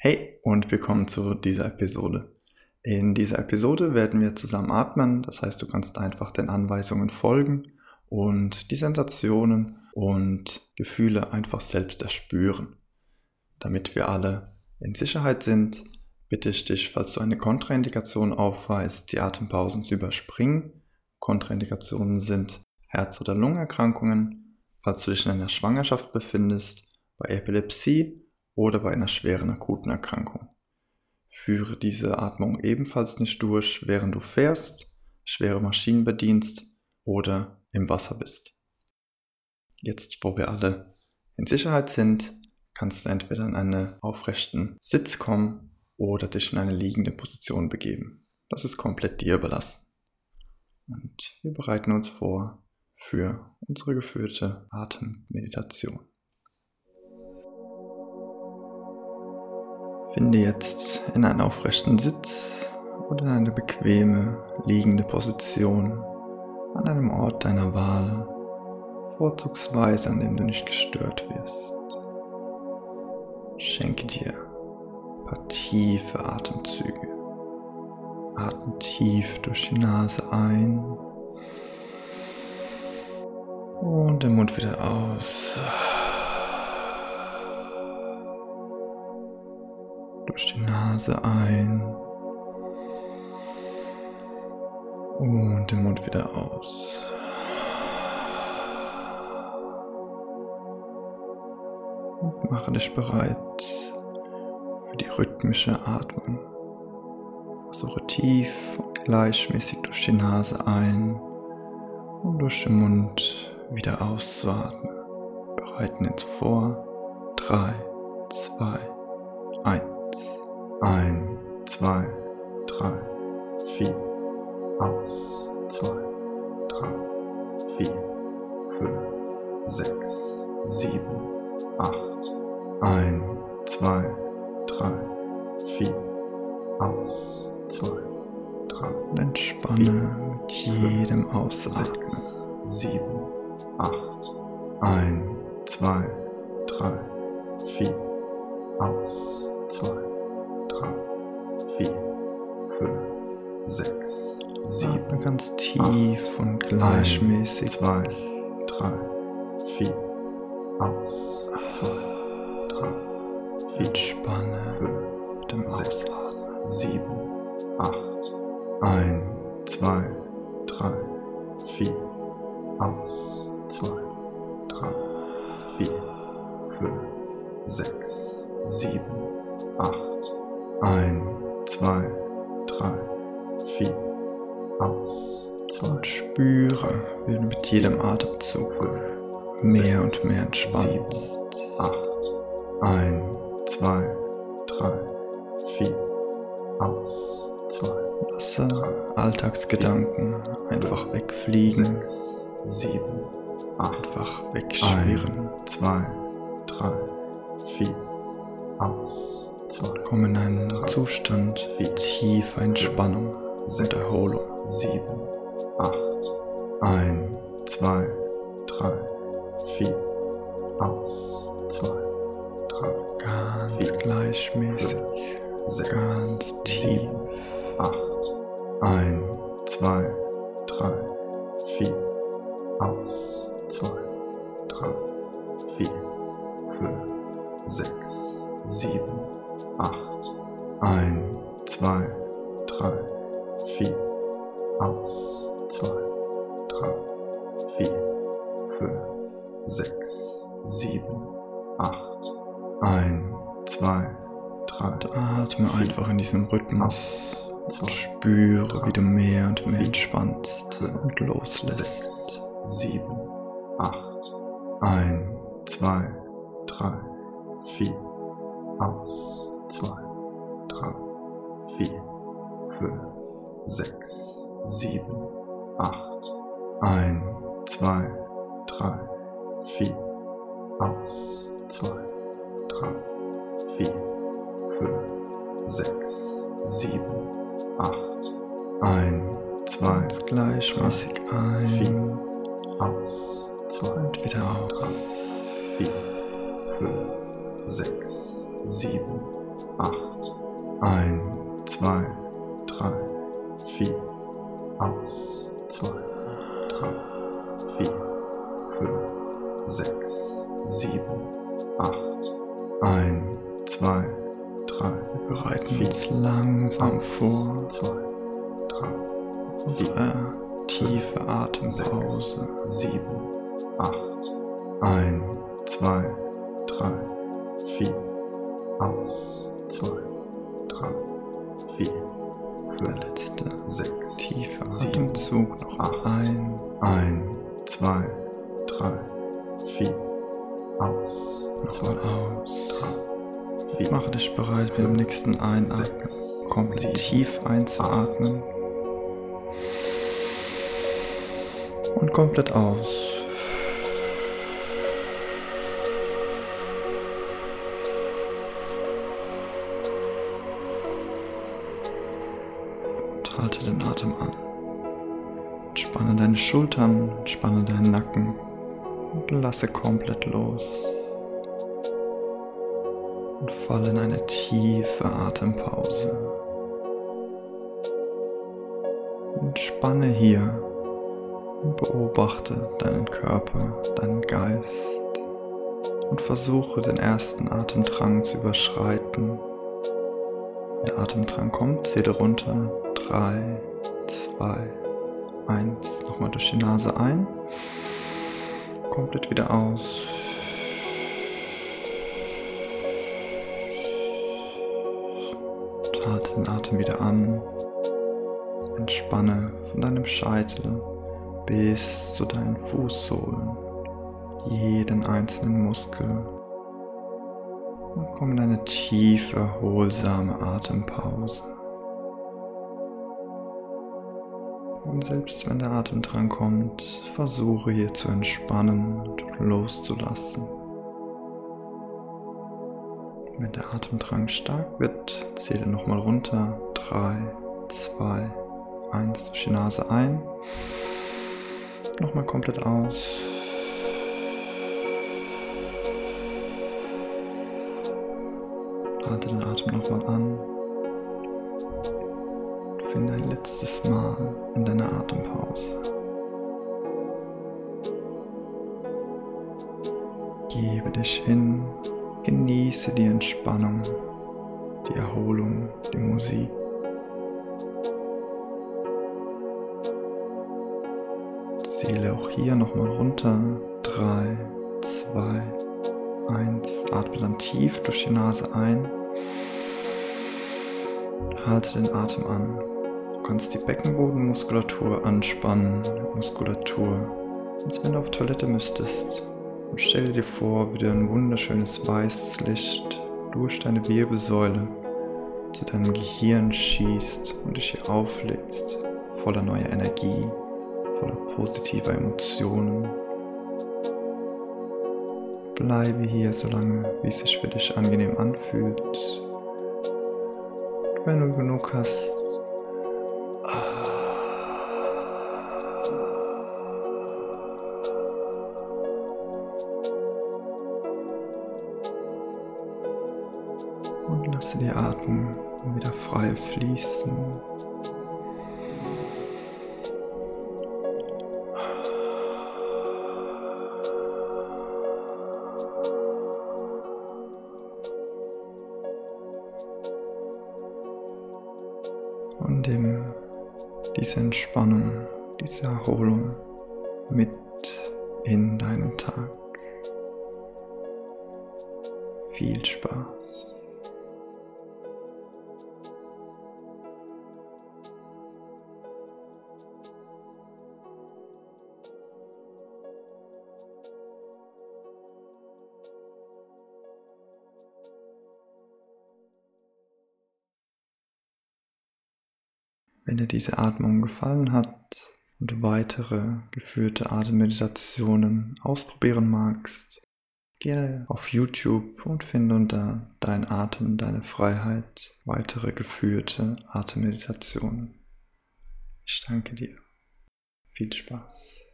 Hey und willkommen zu dieser Episode. In dieser Episode werden wir zusammen atmen, das heißt du kannst einfach den Anweisungen folgen und die Sensationen und Gefühle einfach selbst erspüren. Damit wir alle in Sicherheit sind, bitte ich dich, falls du eine Kontraindikation aufweist, die Atempausen zu überspringen. Kontraindikationen sind Herz- oder Lungenerkrankungen, falls du dich in einer Schwangerschaft befindest, bei Epilepsie oder bei einer schweren akuten Erkrankung. Führe diese Atmung ebenfalls nicht durch, während du fährst, schwere Maschinen bedienst oder im Wasser bist. Jetzt, wo wir alle in Sicherheit sind, kannst du entweder in einen aufrechten Sitz kommen oder dich in eine liegende Position begeben. Das ist komplett dir überlassen. Und wir bereiten uns vor für unsere geführte Atemmeditation. Finde jetzt in einen aufrechten Sitz oder in eine bequeme liegende Position an einem Ort deiner Wahl, vorzugsweise an dem du nicht gestört wirst. Schenke dir ein paar tiefe Atemzüge. Atme tief durch die Nase ein und den Mund wieder aus. Durch die Nase ein und den Mund wieder aus. Und mache dich bereit für die rhythmische Atmung. Versuche tief und gleichmäßig durch die Nase ein und durch den Mund wieder auszuatmen. Bereiten uns vor. 3, 2, 1. Ein, zwei, drei, vier. Aus. Zwei, drei, vier, fünf, sechs, sieben, acht. Ein, zwei, drei, vier. Aus. Zwei, drei. Und entspanne vier, mit jedem Ausatmen. Sechs, sieben, acht. Ein, zwei, drei, vier. Aus. Ganz tief acht, und gleichmäßig. zwei, drei, vier. Aus. Zwei, drei, vier. Entspanne. Fünf, dem sechs, Ausatmen. sieben, acht. Ein, zwei, Und spüre, wie du mit jedem Atemzug mehr und mehr entspannst. Sieben, acht. Ein, zwei, drei, vier. Aus. Zwei. Lasse drei, Alltagsgedanken einfach wegfliegen. Sechs, sieben, acht. Einfach wegschwirren. Ein, zwei, drei, vier. Aus Komm in einen Zustand wie tiefer Entspannung und Erholung. 7, 8, 1, 2, 3, 4, aus, 2, 3, ganz 4, gleichmäßig, 5, 6, ganz tief, 8, 1, 2, 3, 4, aus, 2, 3, 4, 5, 6, 7, ein, zwei, drei, vier. Aus. Drei, vier, fünf, sechs, sieben, acht. Ein, zwei, drei. Und atme vier, einfach in diesem Rhythmus. Aus, zwei, spüre, drei, wie du mehr und mehr vier, entspannst fünf, und loslässt. Sechs, sieben, acht. Ein, zwei, drei, vier. Aus. Zwei drei, vier, fünf, sechs, sieben, acht. Ein, zwei, drei, vier. Aus. Zwei, drei, vier, fünf, sechs, sieben, acht. Ein, zwei, Ganz gleichmäßig drei, ein. Vier. Aus. Zwei, und wieder aus. Drei, vier, fünf, sechs, sieben, acht. Ein, zwei, drei, vier. Aus. Uns langsam vor. Zwei, drei, vier. Tiefe Atempause. Sieben, acht. Ein, zwei, drei, vier. Aus. Zwei, drei, vier. Der letzte. Sechs. Tiefer Atemzug. Noch ein. Ein, zwei, drei, Mache dich bereit, den nächsten Einatmen komplett tief einzuatmen. Und komplett aus. halte den Atem an. Entspanne deine Schultern, entspanne deinen Nacken und lasse komplett los. Und falle in eine tiefe Atempause. Entspanne hier und beobachte deinen Körper, deinen Geist und versuche den ersten Atemdrang zu überschreiten. Der Atemdrang kommt, zähle runter 3, 2, 1. Nochmal durch die Nase ein. Komplett wieder aus. Halte den Atem wieder an. Entspanne von deinem Scheitel bis zu deinen Fußsohlen jeden einzelnen Muskel und komm in eine tiefe, erholsame Atempause. Und selbst wenn der Atem dran kommt, versuche hier zu entspannen und loszulassen. Wenn der Atemdrang stark wird, zähle nochmal runter. 3, 2, 1 durch die Nase ein. Nochmal komplett aus. Halte den Atem nochmal an. Finde ein letztes Mal in deiner Atempause. Gebe dich hin, genieße die Entspannung, die Erholung, die Musik. Zähle auch hier nochmal runter. 3, 2, 1. Atme dann tief durch die Nase ein. Halte den Atem an kannst die Beckenbodenmuskulatur anspannen, Muskulatur, als wenn du auf Toilette müsstest. Und stell dir vor, wie du ein wunderschönes weißes Licht durch deine Wirbelsäule zu deinem Gehirn schießt und dich hier auflädst, voller neuer Energie, voller positiver Emotionen. Bleibe hier so lange, wie es sich für dich angenehm anfühlt. Wenn du genug hast, und lasse die Atmung wieder frei fließen. Und nimm diese Entspannung, diese Erholung mit in deinen Tag. Viel Spaß. Dir diese Atmung gefallen hat und du weitere geführte Atemmeditationen ausprobieren magst, gehe auf YouTube und finde unter Dein Atem, deine Freiheit weitere geführte Atemmeditationen. Ich danke dir. Viel Spaß.